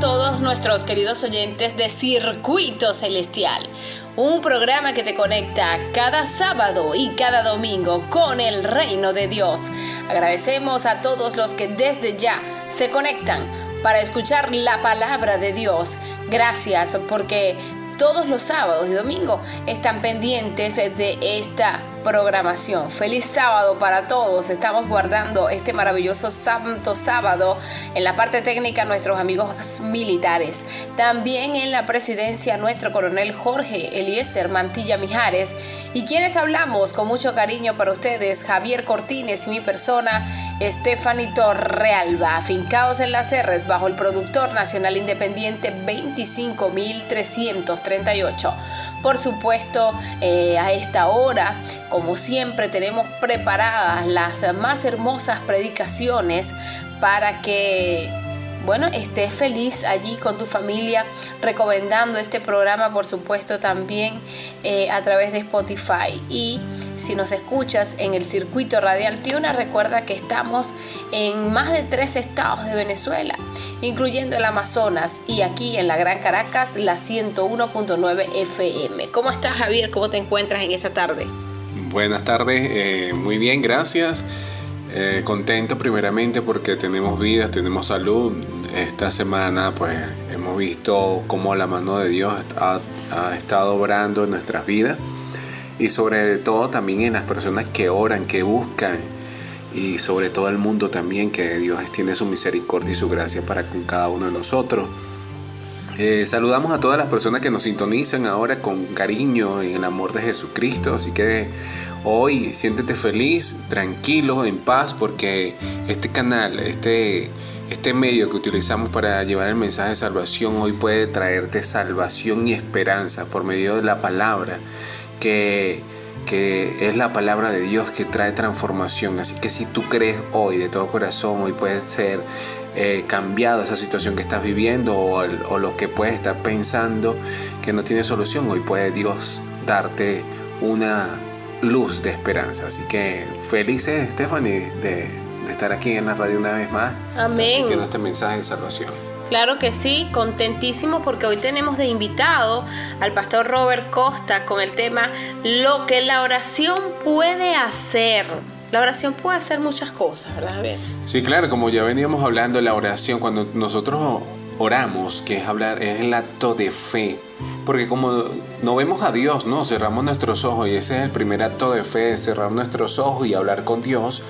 todos nuestros queridos oyentes de Circuito Celestial, un programa que te conecta cada sábado y cada domingo con el reino de Dios. Agradecemos a todos los que desde ya se conectan para escuchar la palabra de Dios. Gracias porque todos los sábados y domingos están pendientes de esta programación. Feliz sábado para todos. Estamos guardando este maravilloso santo sábado en la parte técnica nuestros amigos militares. También en la presidencia nuestro coronel Jorge Eliezer Mantilla Mijares y quienes hablamos con mucho cariño para ustedes Javier Cortines y mi persona Estefanito Torrealba, afincados en las R's bajo el productor nacional independiente 25338. Por supuesto, eh, a esta hora como siempre tenemos preparadas las más hermosas predicaciones para que bueno, estés feliz allí con tu familia, recomendando este programa, por supuesto, también eh, a través de Spotify. Y si nos escuchas en el circuito radial Tiuna, recuerda que estamos en más de tres estados de Venezuela, incluyendo el Amazonas y aquí en la Gran Caracas, la 101.9 FM. ¿Cómo estás, Javier? ¿Cómo te encuentras en esta tarde? Buenas tardes, eh, muy bien, gracias. Eh, contento primeramente porque tenemos vida, tenemos salud. Esta semana pues hemos visto cómo la mano de Dios ha, ha, estado obrando en nuestras vidas y sobre todo también en las personas que oran, que buscan y sobre todo el mundo también que Dios tiene su misericordia y su gracia para con cada uno de nosotros. Eh, saludamos a todas las personas que nos sintonizan ahora con cariño en el amor de Jesucristo. Así que hoy siéntete feliz, tranquilo, en paz, porque este canal, este, este medio que utilizamos para llevar el mensaje de salvación hoy puede traerte salvación y esperanza por medio de la palabra que que es la palabra de Dios que trae transformación. Así que si tú crees hoy de todo corazón, hoy puede ser eh, cambiado esa situación que estás viviendo o, o, lo que puedes estar pensando que no tiene solución, hoy puede Dios darte una luz de esperanza. Así que felices, Stephanie, de, de estar aquí en la radio una vez más. Amén. Que este mensaje de salvación. Claro que sí, contentísimo porque hoy tenemos de invitado al pastor Robert Costa con el tema Lo que la oración puede hacer. La oración puede hacer muchas cosas, ¿verdad? Sí, claro, como ya veníamos hablando, la oración, cuando nosotros oramos, que es hablar, es el acto de fe. Porque como no vemos a Dios, ¿no? Cerramos nuestros ojos y ese es el primer acto de fe, cerrar nuestros ojos y hablar con Dios.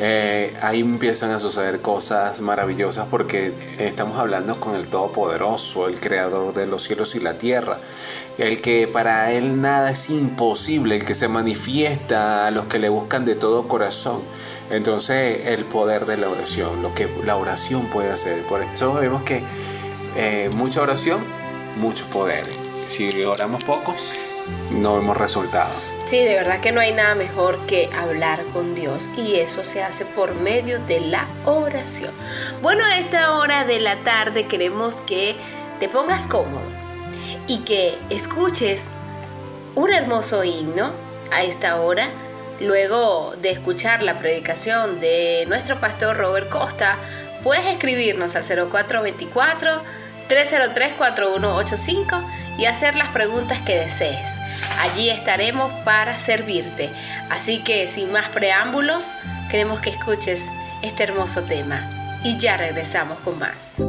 Eh, ahí empiezan a suceder cosas maravillosas porque estamos hablando con el Todopoderoso, el Creador de los cielos y la tierra, el que para Él nada es imposible, el que se manifiesta a los que le buscan de todo corazón. Entonces el poder de la oración, lo que la oración puede hacer. Por eso vemos que eh, mucha oración, mucho poder. Si oramos poco, no vemos resultados. Sí, de verdad que no hay nada mejor que hablar con Dios y eso se hace por medio de la oración. Bueno, a esta hora de la tarde queremos que te pongas cómodo y que escuches un hermoso himno a esta hora. Luego de escuchar la predicación de nuestro pastor Robert Costa, puedes escribirnos al 0424 303 4185 y hacer las preguntas que desees. Allí estaremos para servirte. Así que sin más preámbulos, queremos que escuches este hermoso tema. Y ya regresamos con más.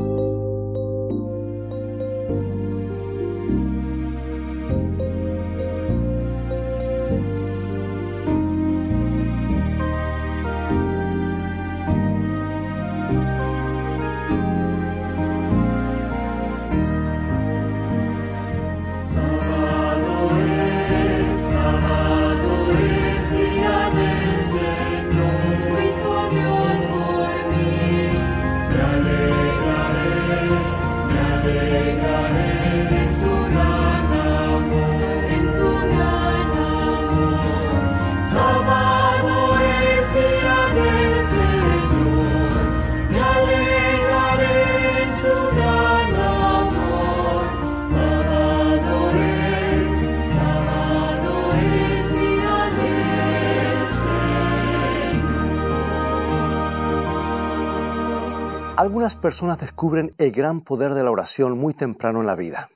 Algunas personas descubren el gran poder de la oración muy temprano en la vida.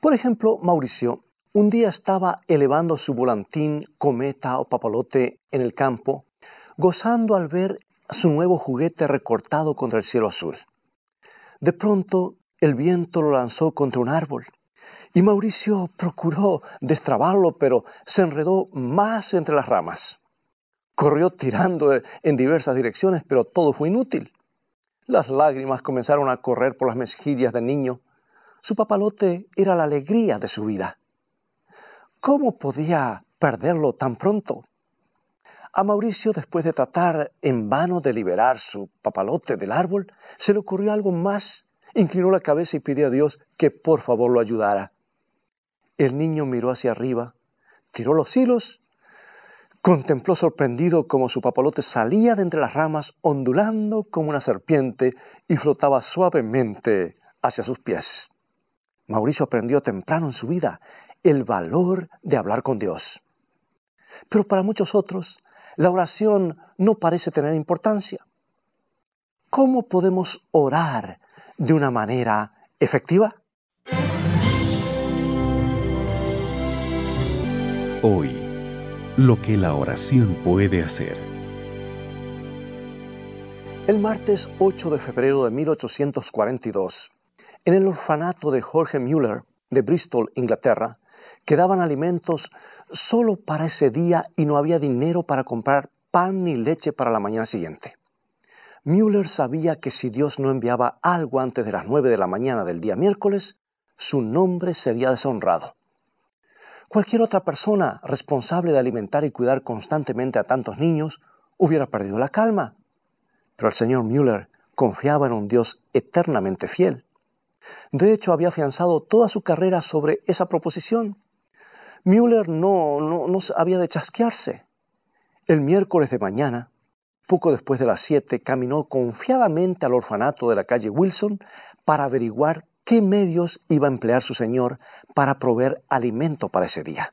Por ejemplo, Mauricio un día estaba elevando su volantín, cometa o papalote en el campo, gozando al ver su nuevo juguete recortado contra el cielo azul. De pronto, el viento lo lanzó contra un árbol y Mauricio procuró destrabarlo, pero se enredó más entre las ramas. Corrió tirando en diversas direcciones, pero todo fue inútil. Las lágrimas comenzaron a correr por las mejillas del niño. Su papalote era la alegría de su vida. ¿Cómo podía perderlo tan pronto? A Mauricio, después de tratar en vano de liberar su papalote del árbol, se le ocurrió algo más. Inclinó la cabeza y pidió a Dios que por favor lo ayudara. El niño miró hacia arriba, tiró los hilos Contempló sorprendido cómo su papalote salía de entre las ramas ondulando como una serpiente y flotaba suavemente hacia sus pies. Mauricio aprendió temprano en su vida el valor de hablar con Dios. Pero para muchos otros, la oración no parece tener importancia. ¿Cómo podemos orar de una manera efectiva? Hoy lo que la oración puede hacer. El martes 8 de febrero de 1842, en el orfanato de Jorge Müller de Bristol, Inglaterra, quedaban alimentos solo para ese día y no había dinero para comprar pan ni leche para la mañana siguiente. Müller sabía que si Dios no enviaba algo antes de las 9 de la mañana del día miércoles, su nombre sería deshonrado. Cualquier otra persona responsable de alimentar y cuidar constantemente a tantos niños hubiera perdido la calma. Pero el señor Müller confiaba en un Dios eternamente fiel. De hecho, había afianzado toda su carrera sobre esa proposición. Müller no, no, no había de chasquearse. El miércoles de mañana, poco después de las siete, caminó confiadamente al orfanato de la calle Wilson para averiguar qué medios iba a emplear su señor para proveer alimento para ese día.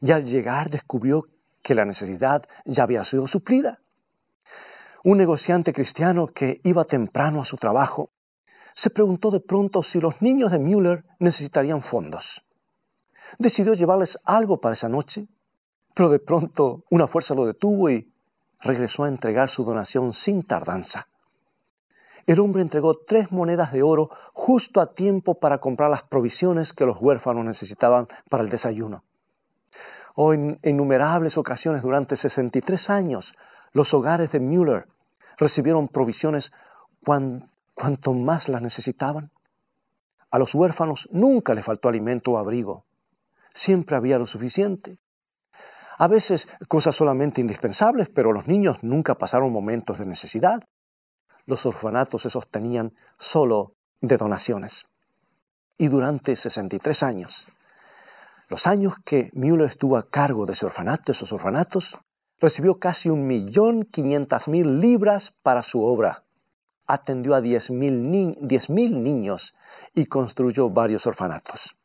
Y al llegar descubrió que la necesidad ya había sido suplida. Un negociante cristiano que iba temprano a su trabajo se preguntó de pronto si los niños de Müller necesitarían fondos. Decidió llevarles algo para esa noche, pero de pronto una fuerza lo detuvo y regresó a entregar su donación sin tardanza el hombre entregó tres monedas de oro justo a tiempo para comprar las provisiones que los huérfanos necesitaban para el desayuno. O en innumerables ocasiones durante 63 años, los hogares de Müller recibieron provisiones cuanto más las necesitaban. A los huérfanos nunca les faltó alimento o abrigo. Siempre había lo suficiente. A veces cosas solamente indispensables, pero los niños nunca pasaron momentos de necesidad los orfanatos se sostenían solo de donaciones. Y durante 63 años, los años que Müller estuvo a cargo de ese orfanato, esos orfanatos, recibió casi un millón quinientas mil libras para su obra. Atendió a diez mil, niños y construyó varios orfanatos.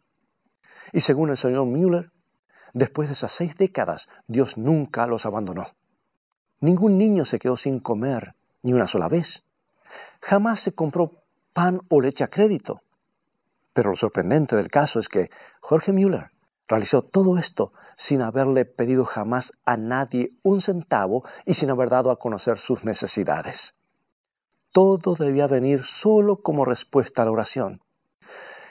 Y según el señor Müller, después de esas seis décadas, Dios nunca los abandonó. Ningún niño se quedó sin comer ni una sola vez. Jamás se compró pan o leche a crédito. Pero lo sorprendente del caso es que Jorge Müller realizó todo esto sin haberle pedido jamás a nadie un centavo y sin haber dado a conocer sus necesidades. Todo debía venir solo como respuesta a la oración.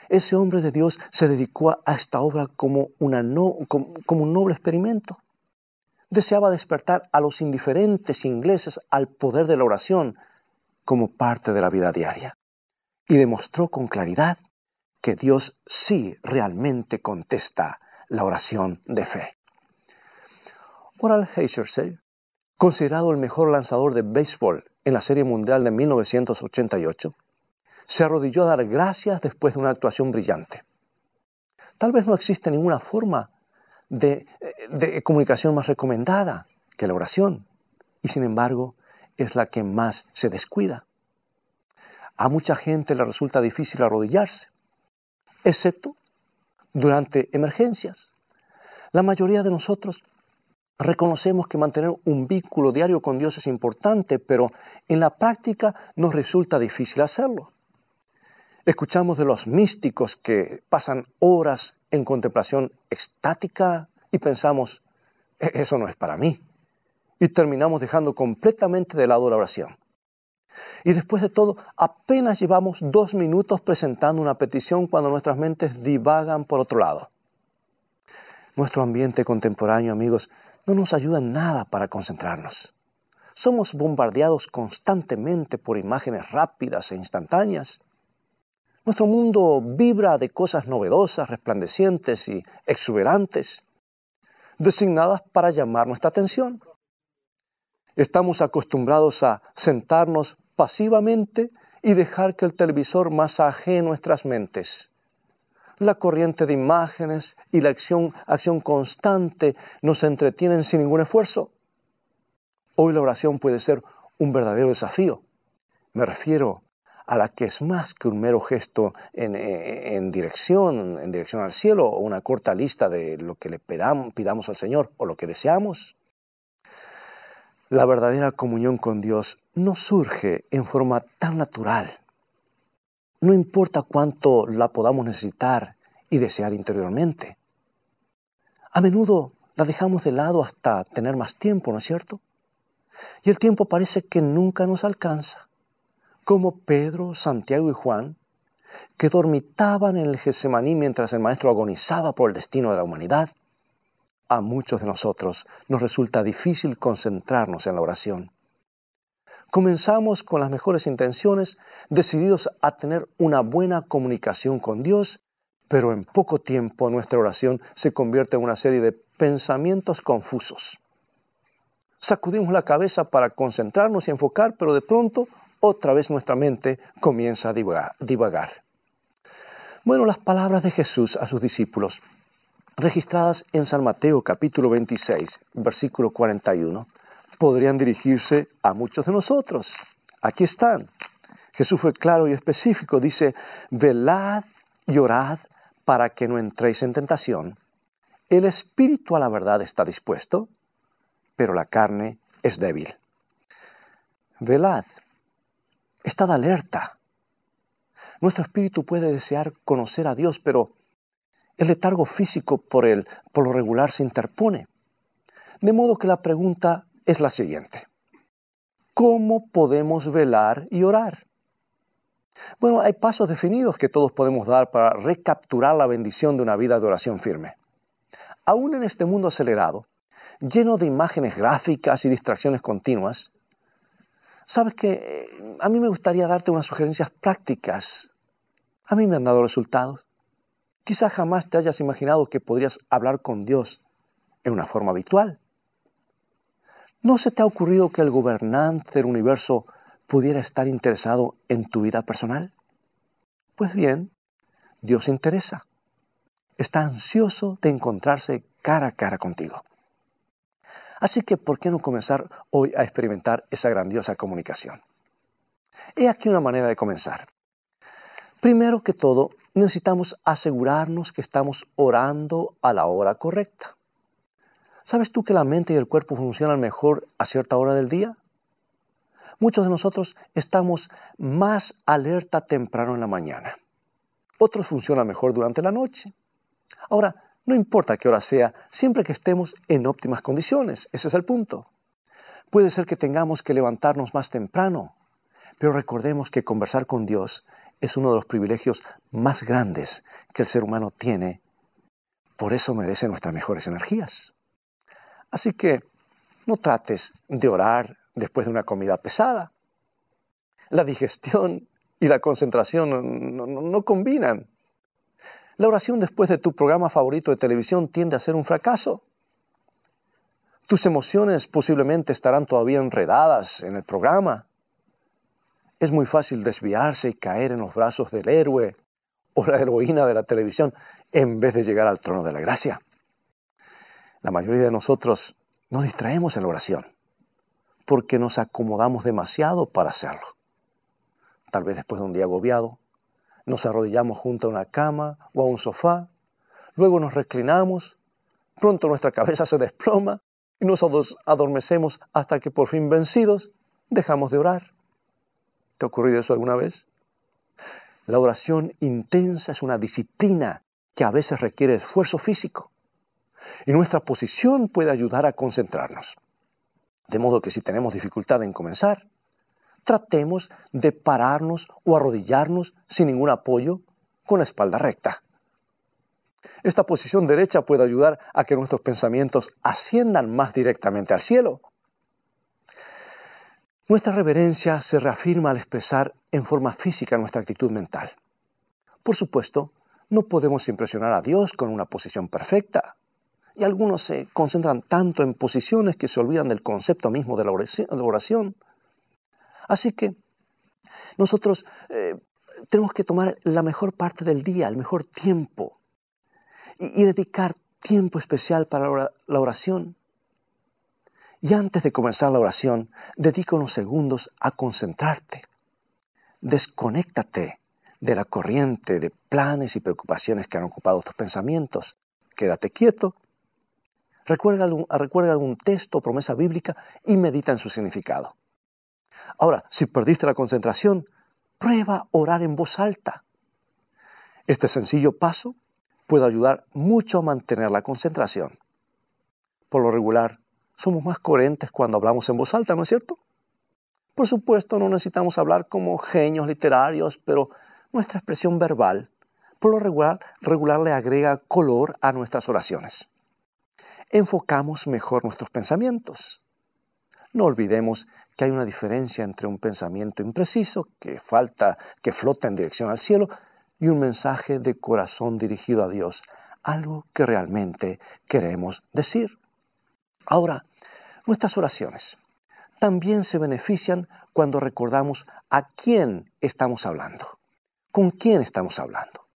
Ese hombre de Dios se dedicó a esta obra como, como un noble experimento. Deseaba despertar a los indiferentes ingleses al poder de la oración como parte de la vida diaria y demostró con claridad que Dios sí realmente contesta la oración de fe. Oral Heisersey, considerado el mejor lanzador de béisbol en la Serie Mundial de 1988, se arrodilló a dar gracias después de una actuación brillante. Tal vez no existe ninguna forma de, de comunicación más recomendada que la oración, y sin embargo, es la que más se descuida. A mucha gente le resulta difícil arrodillarse, excepto durante emergencias. La mayoría de nosotros Reconocemos que mantener un vínculo diario con Dios es importante, pero en la práctica nos resulta difícil hacerlo. Escuchamos de los místicos que pasan horas en contemplación extática y pensamos, e-, eso no es para mí. Y terminamos dejando completamente de lado la oración. Y después de todo, apenas llevamos dos minutos presentando una petición cuando nuestras mentes divagan por otro lado. Nuestro ambiente contemporáneo, amigos, no nos ayuda en nada para concentrarnos. Somos bombardeados constantemente por imágenes rápidas e instantáneas. Nuestro mundo vibra de cosas novedosas, resplandecientes y exuberantes, designadas para llamar nuestra atención. Estamos acostumbrados a sentarnos pasivamente y dejar que el televisor masaje nuestras mentes la corriente de imágenes y la acción, acción constante nos entretienen sin ningún esfuerzo. Hoy la oración puede ser un verdadero desafío. Me refiero a la que es más que un mero gesto en, en, dirección, en dirección al cielo, o una corta lista de lo que le pidamos al Señor o lo que deseamos. La verdadera comunión con Dios no surge en forma tan natural no importa cuánto la podamos necesitar y desear interiormente. A menudo la dejamos de lado hasta tener más tiempo, ¿no es cierto? Y el tiempo parece que nunca nos alcanza, como Pedro, Santiago y Juan, que dormitaban en el Getsemaní mientras el Maestro agonizaba por el destino de la humanidad. A muchos de nosotros nos resulta difícil concentrarnos en la oración. Comenzamos con las mejores intenciones, decididos a tener una buena comunicación con Dios, pero en poco tiempo nuestra oración se convierte en una serie de pensamientos confusos. Sacudimos la cabeza para concentrarnos y enfocar, pero de pronto otra vez nuestra mente comienza a divagar. Bueno, las palabras de Jesús a sus discípulos, registradas en San Mateo capítulo 26, versículo 41, podrían dirigirse a muchos de nosotros. Aquí están. Jesús fue claro y específico. Dice, velad y orad para que no entréis en tentación. El espíritu a la verdad está dispuesto, pero la carne es débil. Velad. Estad alerta. Nuestro espíritu puede desear conocer a Dios, pero el letargo físico por, él, por lo regular se interpone. De modo que la pregunta es la siguiente. ¿Cómo podemos velar y orar? Bueno, hay pasos definidos que todos podemos dar para recapturar la bendición de una vida de oración firme. Aún en este mundo acelerado, lleno de imágenes gráficas y distracciones continuas, sabes que eh, a mí me gustaría darte unas sugerencias prácticas. A mí me han dado resultados. Quizás jamás te hayas imaginado que podrías hablar con Dios en una forma habitual. ¿No se te ha ocurrido que el gobernante del universo pudiera estar interesado en tu vida personal? Pues bien, Dios interesa. Está ansioso de encontrarse cara a cara contigo. Así que, ¿por qué no comenzar hoy a experimentar esa grandiosa comunicación? He aquí una manera de comenzar. Primero que todo, necesitamos asegurarnos que estamos orando a la hora correcta. ¿Sabes tú que la mente y el cuerpo funcionan mejor a cierta hora del día? Muchos de nosotros estamos más alerta temprano en la mañana. Otros funcionan mejor durante la noche. Ahora, no importa qué hora sea, siempre que estemos en óptimas condiciones. Ese es el punto. Puede ser que tengamos que levantarnos más temprano, pero recordemos que conversar con Dios es uno de los privilegios más grandes que el ser humano tiene. Por eso merece nuestras mejores energías. Así que no trates de orar después de una comida pesada. La digestión y la concentración no, combinan. La oración después de tu programa favorito de televisión tiende a ser un fracaso. Tus emociones posiblemente estarán todavía enredadas en el programa. Es muy fácil desviarse y caer en los brazos del héroe o la heroína de la televisión en vez de llegar al trono de la gracia. La mayoría de nosotros nos distraemos en la oración porque nos acomodamos demasiado para hacerlo. Tal vez después de un día agobiado, nos arrodillamos junto a una cama o a un sofá, luego nos reclinamos, pronto nuestra cabeza se desploma y nos adormecemos hasta que por fin vencidos dejamos de orar. ¿Te ha ocurrido eso alguna vez? La oración intensa es una disciplina que a veces requiere esfuerzo físico y nuestra posición puede ayudar a concentrarnos. De modo que si tenemos dificultad en comenzar, tratemos de pararnos o arrodillarnos sin ningún apoyo con la espalda recta. Esta posición derecha puede ayudar a que nuestros pensamientos asciendan más directamente al cielo. Nuestra reverencia se reafirma al expresar en forma física nuestra actitud mental. Por supuesto, no podemos impresionar a Dios con una posición perfecta. Y algunos se concentran tanto en posiciones que se olvidan del concepto mismo de la oración. Así que nosotros eh, tenemos que tomar la mejor parte del día, el mejor tiempo, y, dedicar tiempo especial para la oración. Y antes de comenzar la oración, dedica unos segundos a concentrarte. Desconéctate de la corriente de planes y preocupaciones que han ocupado tus pensamientos. Quédate quieto. Recuerda recuerda algún texto o promesa bíblica y medita en su significado. Ahora, si perdiste la concentración, prueba orar en voz alta. Este sencillo paso puede ayudar mucho a mantener la concentración. Por lo regular, somos más coherentes cuando hablamos en voz alta, ¿no es cierto? Por supuesto, no necesitamos hablar como genios literarios, pero nuestra expresión verbal, por lo regular, regular le agrega color a nuestras oraciones. Enfocamos mejor nuestros pensamientos. No olvidemos que hay una diferencia entre un pensamiento impreciso que falta, que flota en dirección al cielo, y un mensaje de corazón dirigido a Dios, algo que realmente queremos decir. Ahora, nuestras oraciones también se benefician cuando recordamos a quién estamos hablando, con quién estamos hablando.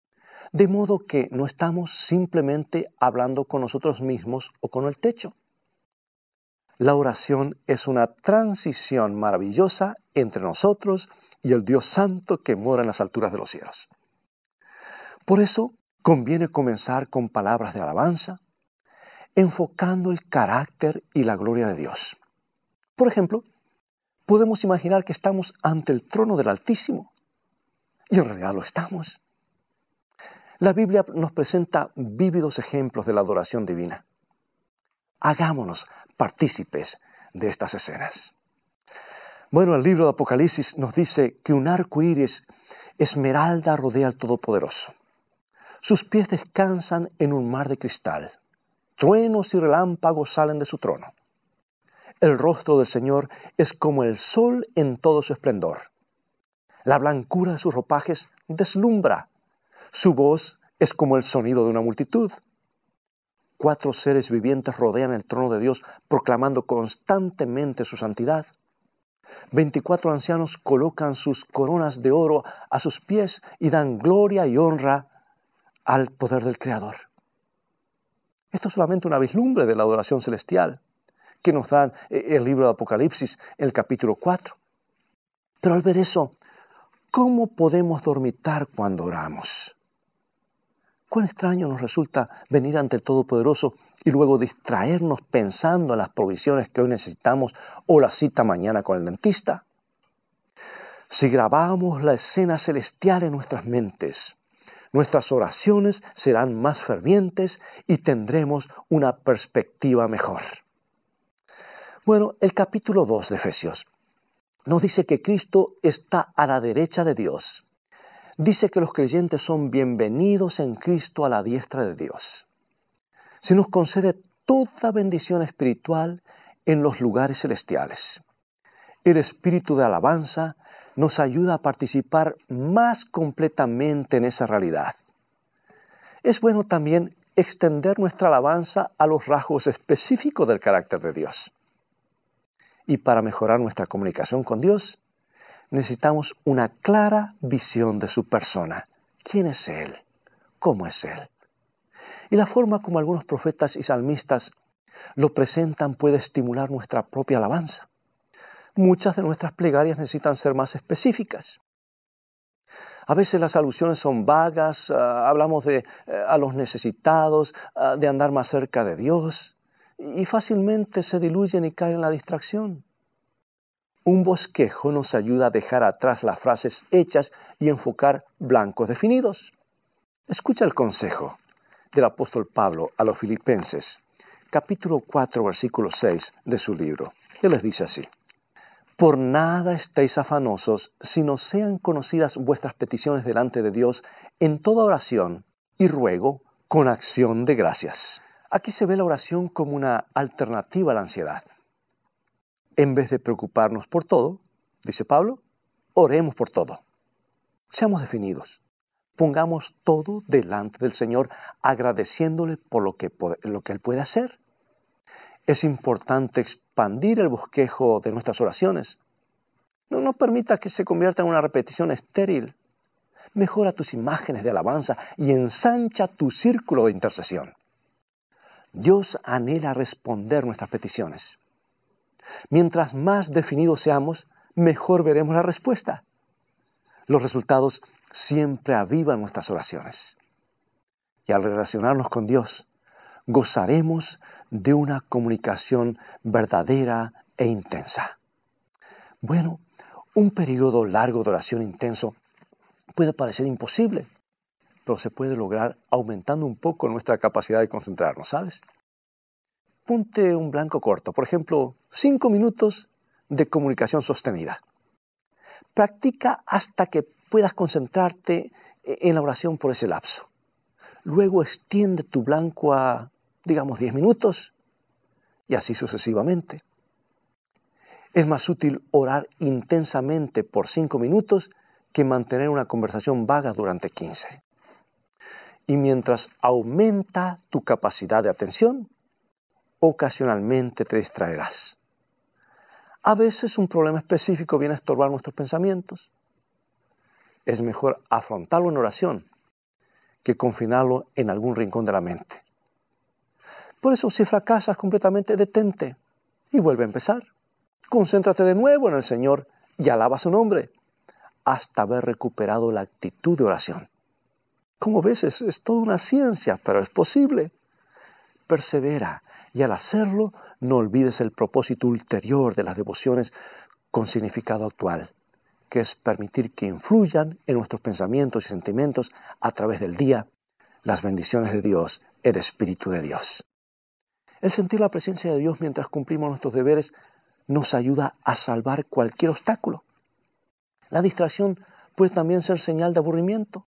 De modo que no estamos simplemente hablando con nosotros mismos o con el techo. La oración es una transición maravillosa entre nosotros y el Dios Santo que mora en las alturas de los cielos. Por eso conviene comenzar con palabras de alabanza, enfocando el carácter y la gloria de Dios. Por ejemplo, podemos imaginar que estamos ante el trono del Altísimo, y en realidad lo estamos. La Biblia nos presenta vívidos ejemplos de la adoración divina. Hagámonos partícipes de estas escenas. Bueno, el libro de Apocalipsis nos dice que un arco iris esmeralda rodea al Todopoderoso. Sus pies descansan en un mar de cristal. Truenos y relámpagos salen de su trono. El rostro del Señor es como el sol en todo su esplendor. La blancura de sus ropajes deslumbra. Su voz es como el sonido de una multitud. Cuatro seres vivientes rodean el trono de Dios proclamando constantemente su santidad. Veinticuatro ancianos colocan sus coronas de oro a sus pies y dan gloria y honra al poder del Creador. Esto es solamente una vislumbre de la adoración celestial que nos da eh, el libro de Apocalipsis el capítulo 4. Pero al ver eso, ¿cómo podemos dormitar cuando oramos? Cuán extraño nos resulta venir ante el Todopoderoso y luego distraernos pensando en las provisiones que hoy necesitamos o la cita mañana con el dentista. Si grabamos la escena celestial en nuestras mentes, nuestras oraciones serán más fervientes y tendremos una perspectiva mejor. Bueno, el capítulo 2 de Efesios nos dice que Cristo está a la derecha de Dios. Dice que los creyentes son bienvenidos en Cristo a la diestra de Dios. Se nos concede toda bendición espiritual en los lugares celestiales. El espíritu de alabanza nos ayuda a participar más completamente en esa realidad. Es bueno también extender nuestra alabanza a los rasgos específicos del carácter de Dios. Y para mejorar nuestra comunicación con Dios, necesitamos una clara visión de su persona. ¿Quién es Él? ¿Cómo es Él? Y la forma como algunos profetas y salmistas lo presentan puede estimular nuestra propia alabanza muchas de nuestras plegarias necesitan ser más específicas. A veces las alusiones son vagas, ah, hablamos de eh, a los necesitados, ah, de andar más cerca de Dios, y fácilmente se diluyen y caen en la distracción. Un bosquejo nos ayuda a dejar atrás las frases hechas y enfocar blancos definidos. Escucha el consejo del apóstol Pablo a los filipenses, capítulo 4, versículo 6 de su libro. Él les dice así. Por nada estéis afanosos, sino sean conocidas vuestras peticiones delante de Dios en toda oración y ruego con acción de gracias. Aquí se ve la oración como una alternativa a la ansiedad. En vez de preocuparnos por todo, dice Pablo, oremos por todo. Seamos definidos. Pongamos todo delante del Señor agradeciéndole por lo que, lo que Él puede hacer. Es importante expandir el bosquejo de nuestras oraciones. No, no permita que se convierta en una repetición estéril. Mejora tus imágenes de alabanza y ensancha tu círculo de intercesión. Dios anhela responder nuestras peticiones. Mientras más definidos seamos, mejor veremos la respuesta. Los resultados siempre avivan nuestras oraciones. Y al relacionarnos con Dios, gozaremos de una comunicación verdadera e intensa. Bueno, un periodo largo de oración intenso puede parecer imposible, pero se puede lograr aumentando un poco nuestra capacidad de concentrarnos, ¿sabes? Ponte un blanco corto, por ejemplo, cinco minutos de comunicación sostenida. Practica hasta que puedas concentrarte en la oración por ese lapso. Luego extiende tu blanco a, digamos, 10 minutos y así sucesivamente. Es más útil orar intensamente por cinco minutos que mantener una conversación vaga durante 15 y mientras aumenta tu capacidad de atención, ocasionalmente te distraerás. A veces un problema específico viene a estorbar nuestros pensamientos. Es mejor afrontarlo en oración que confinarlo en algún rincón de la mente. Por eso si fracasas completamente, detente y vuelve a empezar. Concéntrate de nuevo en el Señor y alaba su nombre hasta haber recuperado la actitud de oración. Como ves, es, es toda una ciencia, pero es posible. Persevera y al hacerlo no olvides el propósito ulterior de las devociones con significado actual, que es permitir que influyan en nuestros pensamientos y sentimientos a través del día las bendiciones de Dios, el Espíritu de Dios. El sentir la presencia de Dios mientras cumplimos nuestros deberes nos ayuda a salvar cualquier obstáculo. La distracción puede también ser señal de aburrimiento.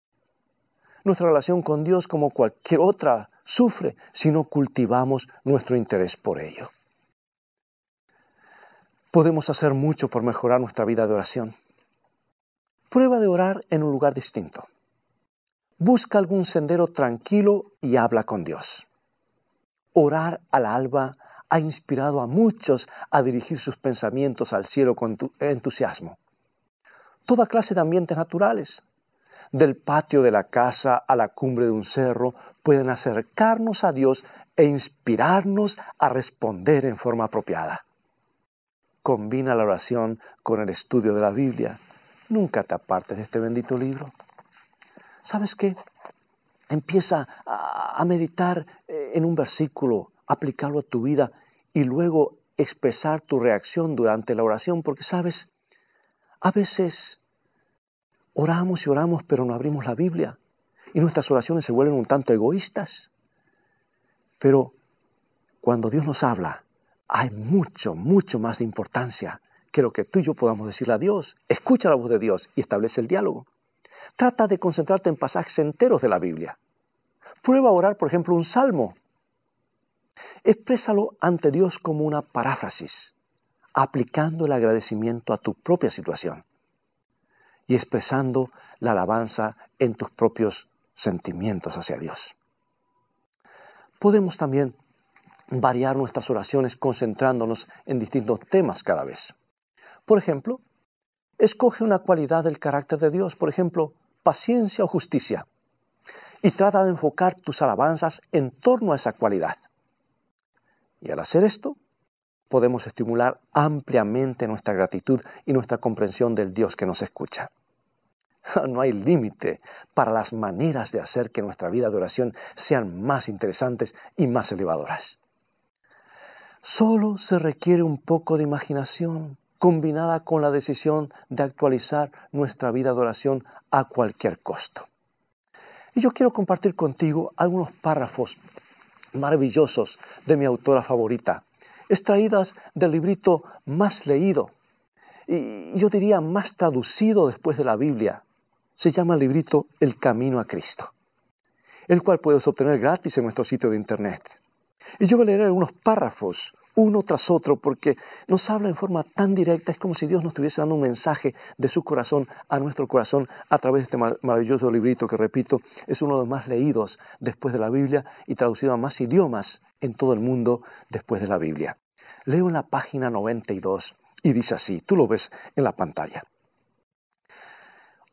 Nuestra relación con Dios, como cualquier otra, sufre si no cultivamos nuestro interés por ello. Podemos hacer mucho por mejorar nuestra vida de oración. Prueba de orar en un lugar distinto. Busca algún sendero tranquilo y habla con Dios. Orar al alba ha inspirado a muchos a dirigir sus pensamientos al cielo con entusiasmo. Toda clase de ambientes naturales, del patio de la casa a la cumbre de un cerro, pueden acercarnos a Dios e inspirarnos a responder en forma apropiada. Combina la oración con el estudio de la Biblia. Nunca te apartes de este bendito libro. ¿Sabes qué? Empieza a, meditar eh, en un versículo, aplicarlo a tu vida y luego expresar tu reacción durante la oración, porque sabes, a veces Oramos y oramos, pero no abrimos la Biblia. Y nuestras oraciones se vuelven un tanto egoístas. Pero cuando Dios nos habla, hay mucho, mucho más de importancia que lo que tú y yo podamos decirle a Dios. Escucha la voz de Dios y establece el diálogo. Trata de concentrarte en pasajes enteros de la Biblia. Prueba a orar, por ejemplo, un salmo. Exprésalo ante Dios como una paráfrasis, aplicando el agradecimiento a tu propia situación y expresando la alabanza en tus propios sentimientos hacia Dios. Podemos también variar nuestras oraciones concentrándonos en distintos temas cada vez. Por ejemplo, escoge una cualidad del carácter de Dios, por ejemplo, paciencia o justicia, y trata de enfocar tus alabanzas en torno a esa cualidad. Y al hacer esto, podemos estimular ampliamente nuestra gratitud y nuestra comprensión del Dios que nos escucha. No hay límite para las maneras de hacer que nuestra vida de oración sean más interesantes y más elevadoras. Solo se requiere un poco de imaginación combinada con la decisión de actualizar nuestra vida de oración a cualquier costo. Y yo quiero compartir contigo algunos párrafos maravillosos de mi autora favorita, extraídas del librito más leído y yo diría más traducido después de la Biblia. Se llama el librito El Camino a Cristo, el cual puedes obtener gratis en nuestro sitio de internet. Y yo voy a leer algunos párrafos, uno tras otro, porque nos habla en forma tan directa, es como si Dios nos estuviese dando un mensaje de su corazón a nuestro corazón a través de este maravilloso librito que, repito, es uno de los más leídos después de la Biblia y traducido a más idiomas en todo el mundo después de la Biblia. Leo en la página 92 y dice así, tú lo ves en la pantalla.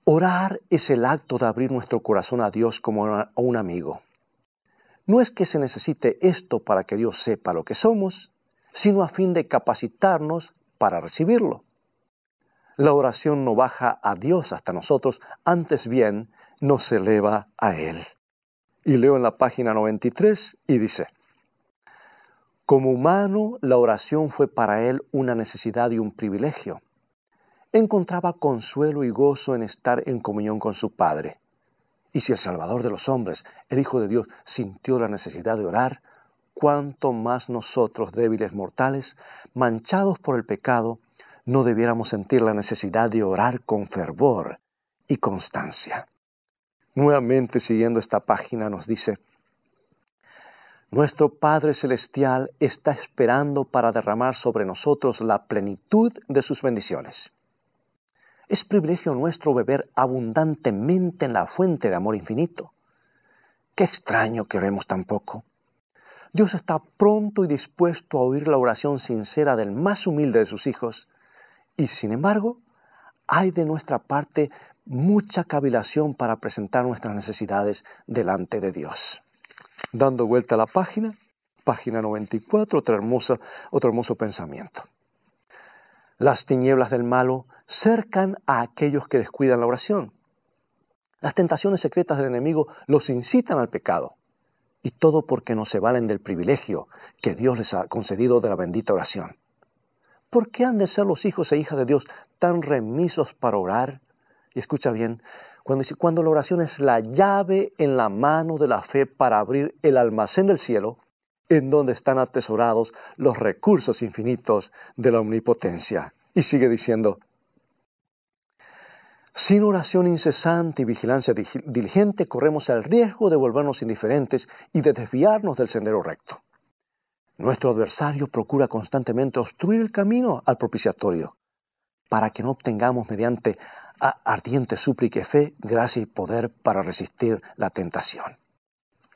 Orar es el acto de abrir nuestro corazón a Dios como a un amigo. No es que se necesite esto para que Dios sepa lo que somos, sino a fin de capacitarnos para recibirlo. La oración no baja a Dios hasta nosotros, antes bien nos eleva a Él. Y leo en la página 93 y dice, como humano, la oración fue para él una necesidad y un privilegio. Encontraba consuelo y gozo en estar en comunión con su Padre. Y si el Salvador de los hombres, el Hijo de Dios, sintió la necesidad de orar, cuánto más nosotros, débiles mortales, manchados por el pecado, no debiéramos sentir la necesidad de orar con fervor y constancia. Nuevamente, siguiendo esta página, nos dice, nuestro Padre Celestial está esperando para derramar sobre nosotros la plenitud de sus bendiciones. Es privilegio nuestro beber abundantemente en la fuente de amor infinito. Qué extraño que oremos tan poco. Dios está pronto y dispuesto a oír la oración sincera del más humilde de sus hijos. Y sin embargo, hay de nuestra parte mucha cavilación para presentar nuestras necesidades delante de Dios. Dando vuelta a la página, página 94, otro hermoso, otro hermoso pensamiento. Las tinieblas del malo cercan a aquellos que descuidan la oración. Las tentaciones secretas del enemigo los incitan al pecado. Y todo porque no se valen del privilegio que Dios les ha concedido de la bendita oración. ¿Por qué han de ser los hijos e hijas de Dios tan remisos para orar? Y escucha bien, cuando cuando la oración es la llave en la mano de la fe para abrir el almacén del cielo, en donde están atesorados los recursos infinitos de la omnipotencia. Y sigue diciendo, sin oración incesante y vigilancia diligente corremos el riesgo de volvernos indiferentes y de desviarnos del sendero recto. Nuestro adversario procura constantemente obstruir el camino al propiciatorio para que no obtengamos mediante ardiente súplica fe, gracia y poder para resistir la tentación.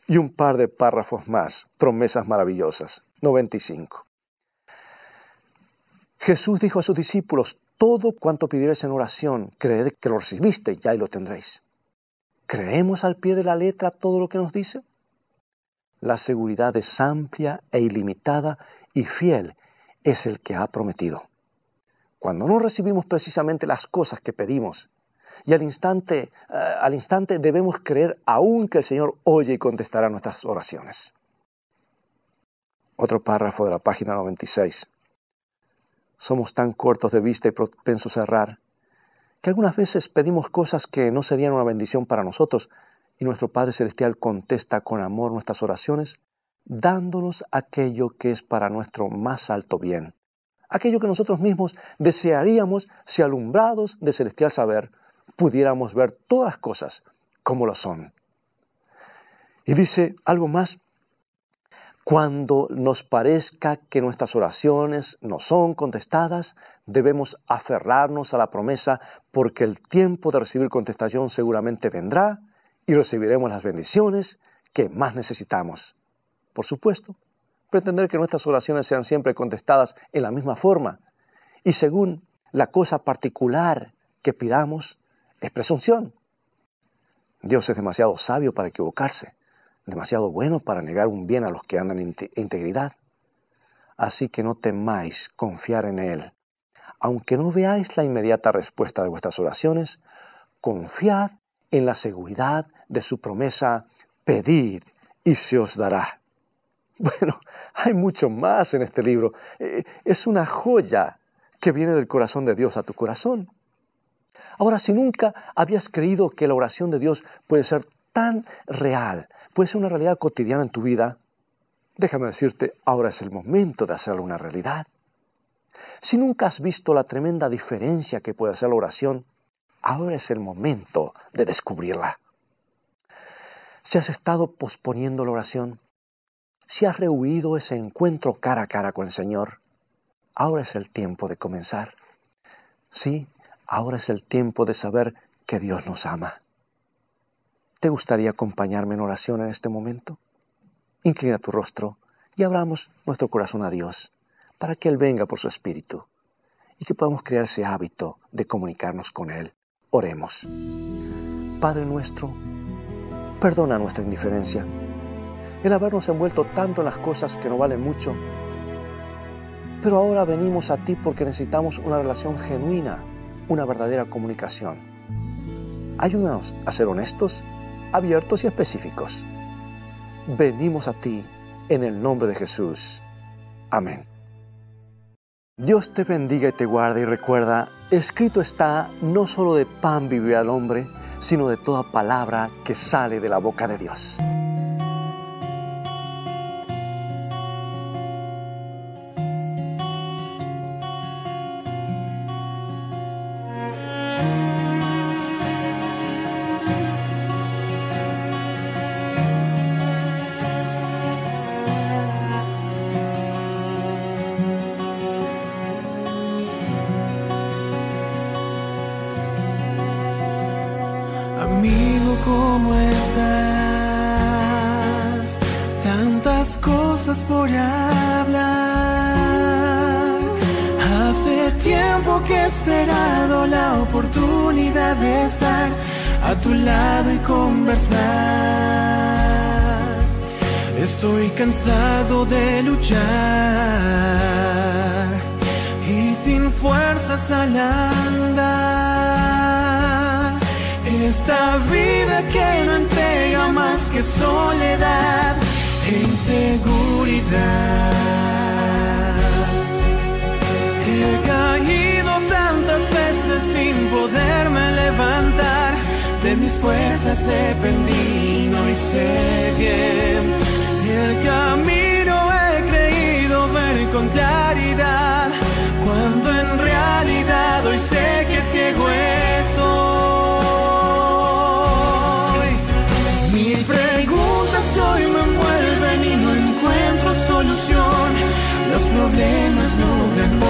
Y un par de párrafos más, promesas maravillosas. 95. Jesús dijo a sus discípulos, todo cuanto pidierais en oración, creed que lo recibiste, ya y lo tendréis. ¿Creemos al pie de la letra todo lo que nos dice? La seguridad es amplia e ilimitada y fiel es el que ha prometido. Cuando no recibimos precisamente las cosas que pedimos, y al instante, eh, al instante debemos creer aún que el Señor oye y contestará nuestras oraciones. Otro párrafo de la página 96. Somos tan cortos de vista y propensos a errar que algunas veces pedimos cosas que no serían una bendición para nosotros y nuestro Padre Celestial contesta con amor nuestras oraciones, dándonos aquello que es para nuestro más alto bien aquello que nosotros mismos desearíamos si alumbrados de celestial saber pudiéramos ver todas las cosas como lo son. Y dice algo más, cuando nos parezca que nuestras oraciones no son contestadas, debemos aferrarnos a la promesa porque el tiempo de recibir contestación seguramente vendrá y recibiremos las bendiciones que más necesitamos. Por supuesto, pretender que nuestras oraciones sean siempre contestadas en la misma forma y según la cosa particular que pidamos es presunción. Dios es demasiado sabio para equivocarse, demasiado bueno para negar un bien a los que andan en integridad. Así que no temáis confiar en Él. Aunque no veáis la inmediata respuesta de vuestras oraciones, confiad en la seguridad de su promesa, pedid y se os dará. Bueno, hay mucho más en este libro. Eh, es una joya que viene del corazón de Dios a tu corazón. Ahora, si nunca habías creído que la oración de Dios puede ser tan real, puede ser una realidad cotidiana en tu vida, déjame decirte, ahora es el momento de hacerlo una realidad. Si nunca has visto la tremenda diferencia que puede hacer la oración, ahora es el momento de descubrirla. Si has estado posponiendo la oración, si has rehuido ese encuentro cara a cara con el Señor, ahora es el tiempo de comenzar. Sí, ahora es el tiempo de saber que Dios nos ama. ¿Te gustaría acompañarme en oración en este momento? Inclina tu rostro y abramos nuestro corazón a Dios para que Él venga por su Espíritu y que podamos crear ese hábito de comunicarnos con Él. Oremos. Padre nuestro, perdona nuestra indiferencia el habernos envuelto tanto en las cosas que no valen mucho. Pero ahora venimos a ti porque necesitamos una relación genuina, una verdadera comunicación. Ayúdanos a ser honestos, abiertos y específicos. Venimos a ti en el nombre de Jesús. Amén. Dios te bendiga y te guarde y recuerda, escrito está, no solo de pan vivirá el hombre, sino de toda palabra que sale de la boca de Dios. ¿Cómo estás? Tantas cosas por hablar. Hace tiempo que he esperado la oportunidad de estar a tu lado y conversar. Estoy cansado de luchar y sin fuerzas al andar. Esta vida que no entrega más que soledad e inseguridad. He caído tantas veces sin poderme levantar. De mis fuerzas he pendido y sé bien. El camino he creído ver con claridad. Cuando en realidad hoy sé que ciego estoy. problemas no verão.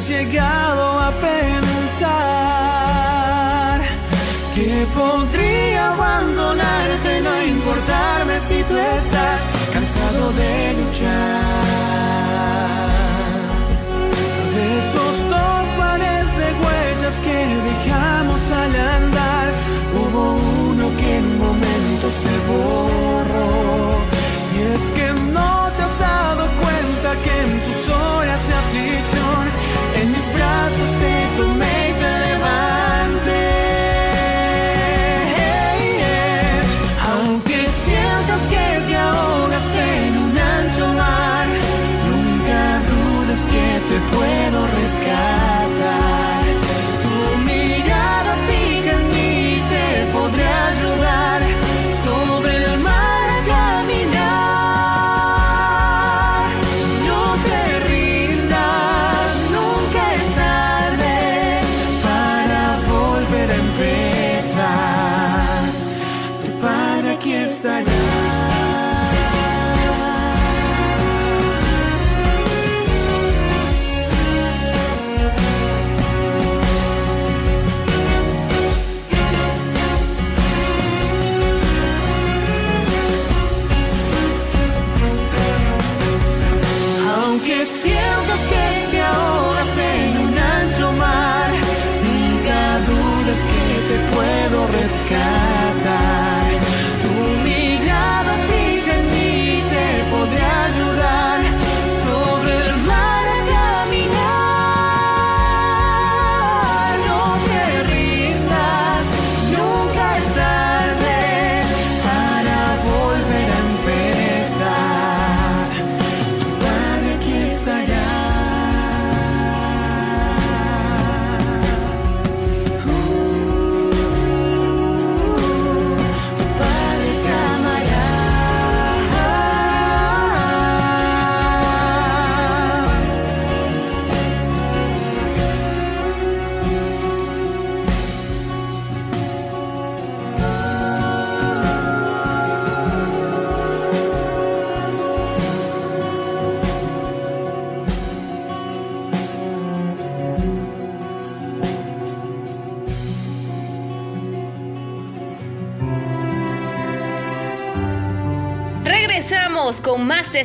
Hayas llegado a pensar que podría abandonarte, no importarme si tú estás cansado de luchar. De esos dos pares de huellas que dejamos al andar, hubo uno que en momentos se borró.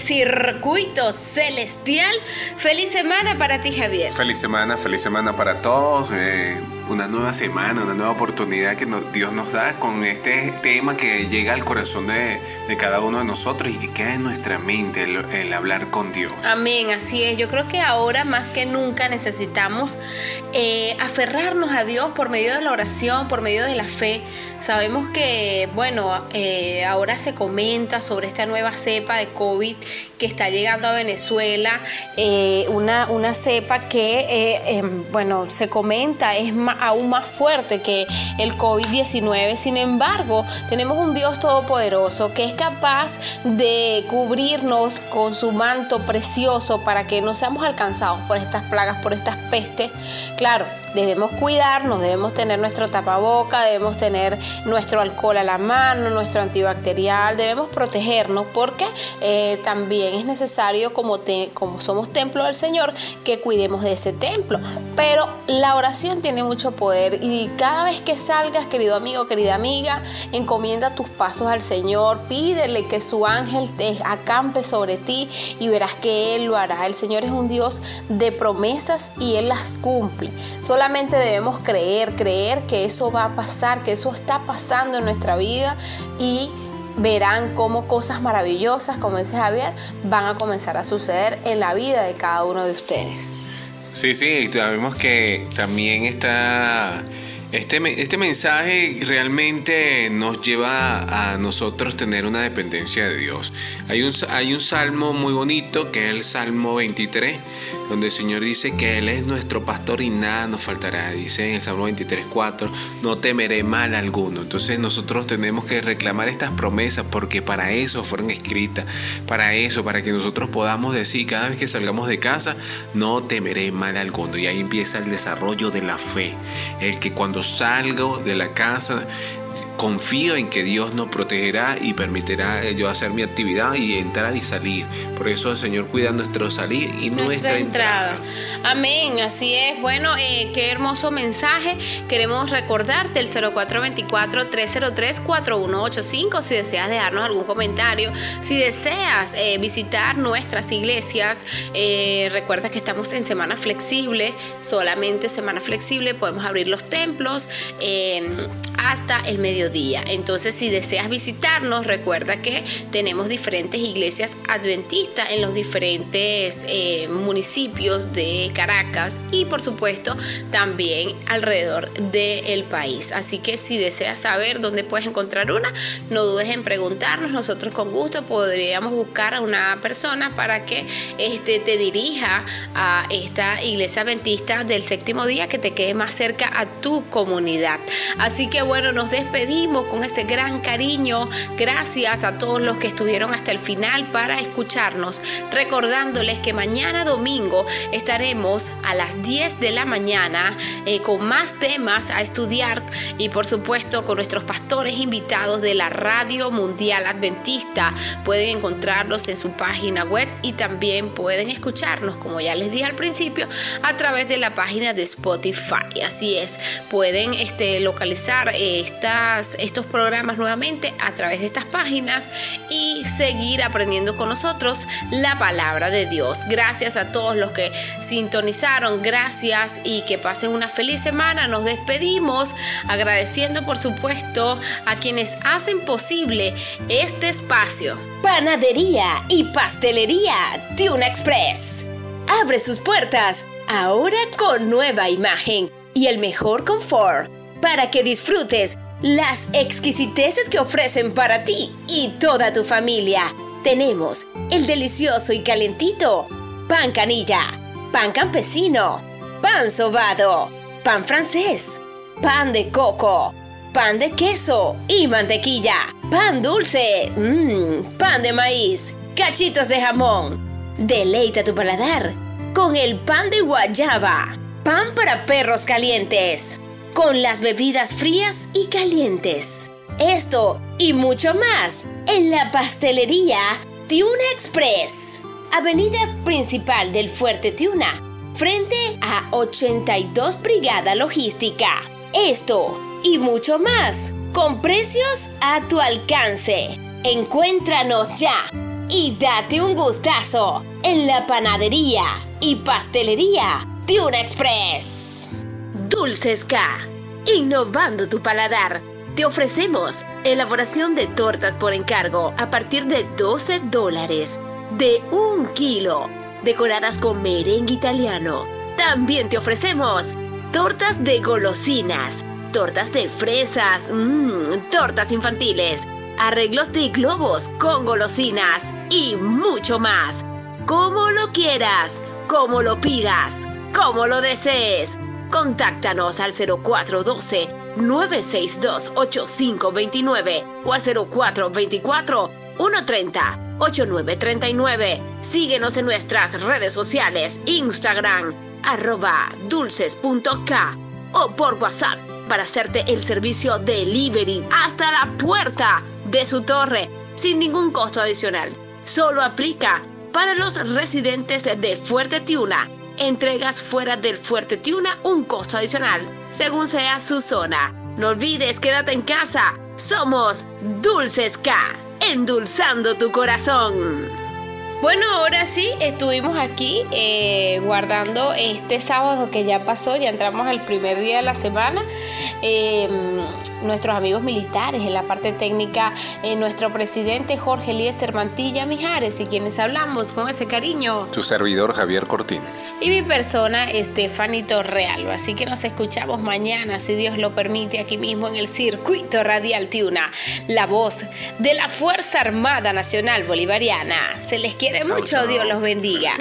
Circuito Celestial. Feliz semana para ti, Javier. Feliz semana, feliz semana para todos. Eh, una nueva semana, una nueva oportunidad que Dios nos da con este tema que llega al corazón de, cada uno de nosotros y que queda en nuestra mente el, hablar con Dios. Amén, así es. Yo creo que ahora más que nunca necesitamos eh, aferrarnos a Dios por medio de la oración, por medio de la fe. Sabemos que, bueno, eh, ahora se comenta sobre esta nueva cepa de COVID que está llegando a Venezuela, eh, una, una cepa que, em, bueno, se comenta es más aún más fuerte que el COVID-19. Sin embargo, tenemos un Dios todopoderoso que es capaz de cubrirnos con su manto precioso para que no seamos alcanzados por estas plagas, por estas pestes. Claro, debemos cuidarnos, debemos tener nuestro tapaboca, debemos tener nuestro alcohol a la mano, nuestro antibacterial, debemos protegernos porque eh, también es necesario, como, como somos templo del Señor, que cuidemos de ese templo. Pero la oración tiene mucho poder y cada vez que salgas, querido amigo, querida amiga, encomienda tus pasos al Señor, pídele que su ángel te acampe sobre ti y verás que Él lo hará. El Señor es un Dios de promesas y Él las cumple. Solamente debemos creer, creer que eso va a pasar, que eso está pasando en nuestra vida y verán cómo cosas maravillosas, como dice Javier, van a comenzar a suceder en la vida de cada uno de ustedes. Sí, sí, sabemos que también está este, este mensaje realmente nos lleva a nosotros tener una dependencia de Dios. Hay un, hay un salmo muy bonito que es el Salmo 23, donde el Señor dice que Él es nuestro pastor y nada nos faltará. Dice en el Salmo 23, 4, no temeré mal alguno. Entonces nosotros tenemos que reclamar estas promesas porque para eso fueron escritas, para eso, para que nosotros podamos decir cada vez que salgamos de casa, no temeré mal alguno. Y ahí empieza el desarrollo de la fe. El que cuando salgo de la casa confío en que Dios nos protegerá y permitirá yo hacer mi actividad y entrar y salir. Por eso el Señor cuida nuestro salir y nuestra, entrada. Amén, así es. Bueno, eh, qué hermoso mensaje. Queremos recordarte el 0424-303-4185 si deseas dejarnos algún comentario, si deseas eh, visitar nuestras iglesias. Eh, recuerda que estamos en semana flexible, solamente semana flexible, podemos abrir los templos hasta el mediodía. Entonces, si deseas visitarnos, recuerda que tenemos diferentes iglesias adventistas en los diferentes eh, municipios de Caracas y, por supuesto, también alrededor del país. Así que si deseas saber dónde puedes encontrar una, no dudes en preguntarnos. Nosotros con gusto podríamos buscar a una persona para que este, te dirija a esta iglesia adventista del séptimo día que te quede más cerca a tu comunidad. Así que bueno, nos despedimos con este gran cariño. Gracias a todos los que estuvieron hasta el final para escucharnos, recordándoles que mañana domingo estaremos a las 10 de la mañana eh, con más temas a estudiar y por supuesto con nuestros pastores invitados de la Radio Mundial Adventista. Pueden encontrarlos en su página web y también pueden escucharnos, como ya les dije al principio, a través de la página de Spotify. Así es, pueden este, localizar estos programas nuevamente a través de estas páginas y seguir aprendiendo con nosotros la palabra de Dios. Gracias a todos los que sintonizaron, gracias y que pasen una feliz semana. Nos despedimos agradeciendo por supuesto a quienes hacen posible este espacio. Panadería y pastelería Tuna Express. Abre sus puertas ahora con nueva imagen y el mejor confort para que disfrutes las exquisiteces que ofrecen para ti y toda tu familia. Tenemos el delicioso y calentito pan canilla, pan campesino, pan sobado, pan francés, pan de coco, pan de queso y mantequilla, pan dulce, mmm, pan de maíz, cachitos de jamón. Deleita tu paladar con el pan de guayaba, pan para perros calientes con las bebidas frías y calientes. Esto y mucho más en la pastelería Tiuna Express, avenida principal del Fuerte Tiuna, frente a 82 Brigada Logística. Esto y mucho más, con precios a tu alcance. Encuéntranos ya y date un gustazo en la panadería y pastelería Tiuna Express. Dulces innovando tu paladar. Te ofrecemos elaboración de tortas por encargo a partir de 12 dólares, de un kilo, decoradas con merengue italiano. También te ofrecemos tortas de golosinas, tortas de fresas, mmm, tortas infantiles arreglos de globos con golosinas y mucho más. Como lo quieras, como lo pidas, como lo desees. Contáctanos al 0412 962 8529 o al 0424 130 8939. Síguenos en nuestras redes sociales, Instagram, arroba dulces.k o por WhatsApp para hacerte el servicio delivery hasta la puerta de su torre sin ningún costo adicional. Solo aplica para los residentes de Fuerte Tiuna. Entregas fuera del Fuerte Tiuna un costo adicional, según sea su zona. No olvides, quédate en casa. Somos Dulces K, endulzando tu corazón. Bueno, ahora sí, estuvimos aquí eh, guardando este sábado que ya pasó, ya entramos al primer día de la semana. Eh, nuestros amigos militares, en la parte técnica, eh, nuestro presidente Jorge Eliezer Mantilla Mijares y quienes hablamos con ese cariño. Su servidor Javier Cortines. Y mi persona Estefanito Real. Así que nos escuchamos mañana, si Dios lo permite, aquí mismo en el circuito radial Tiuna, la voz de la Fuerza Armada Nacional Bolivariana. Se les quiere mucho, Dios los bendiga.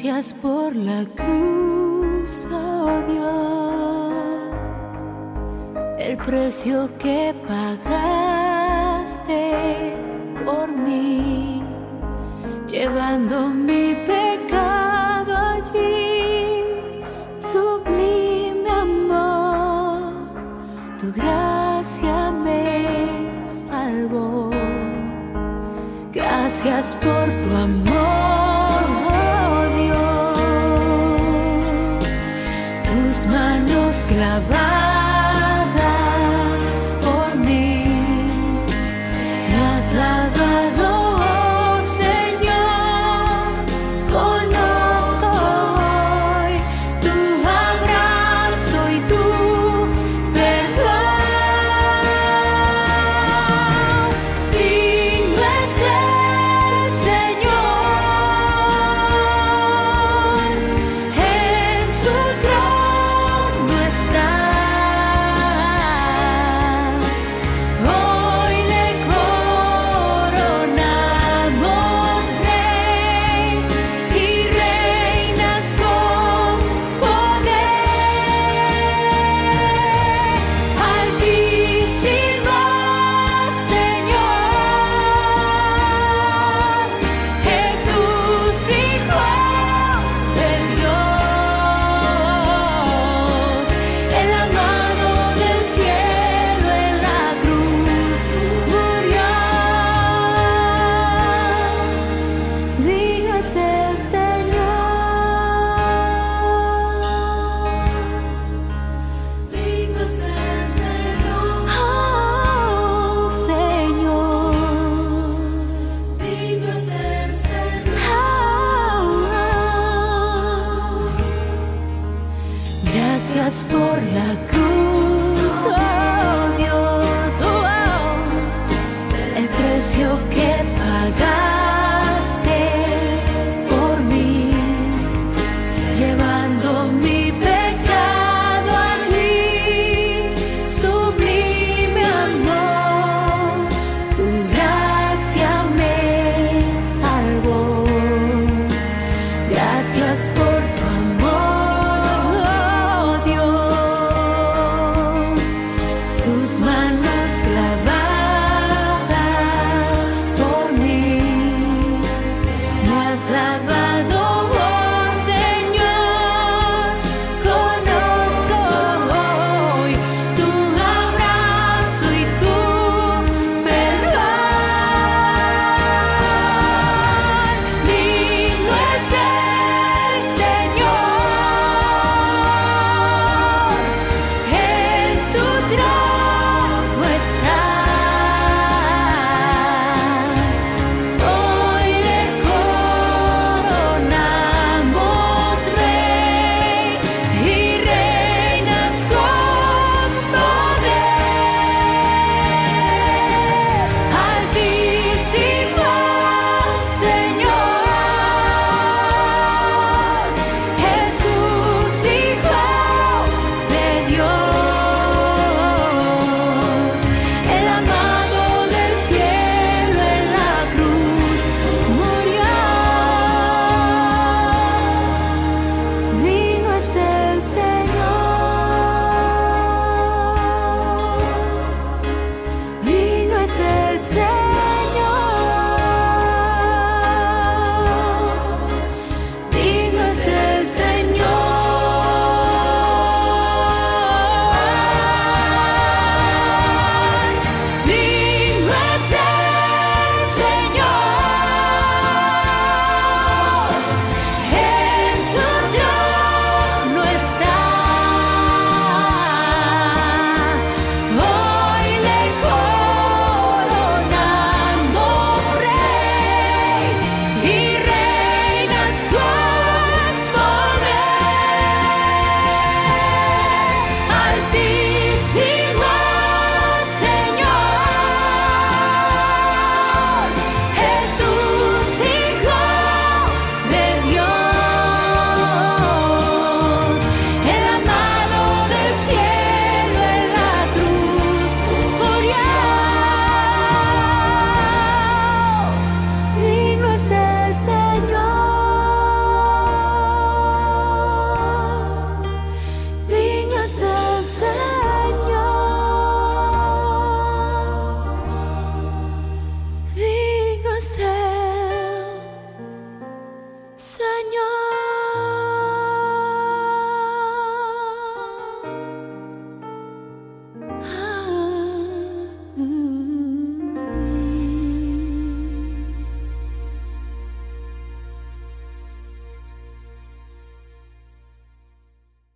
Gracias por la cruz, oh Dios, el precio que pagaste por mí, llevando mi pecado allí. Sublime amor, tu gracia me salvó. Gracias por tu amor.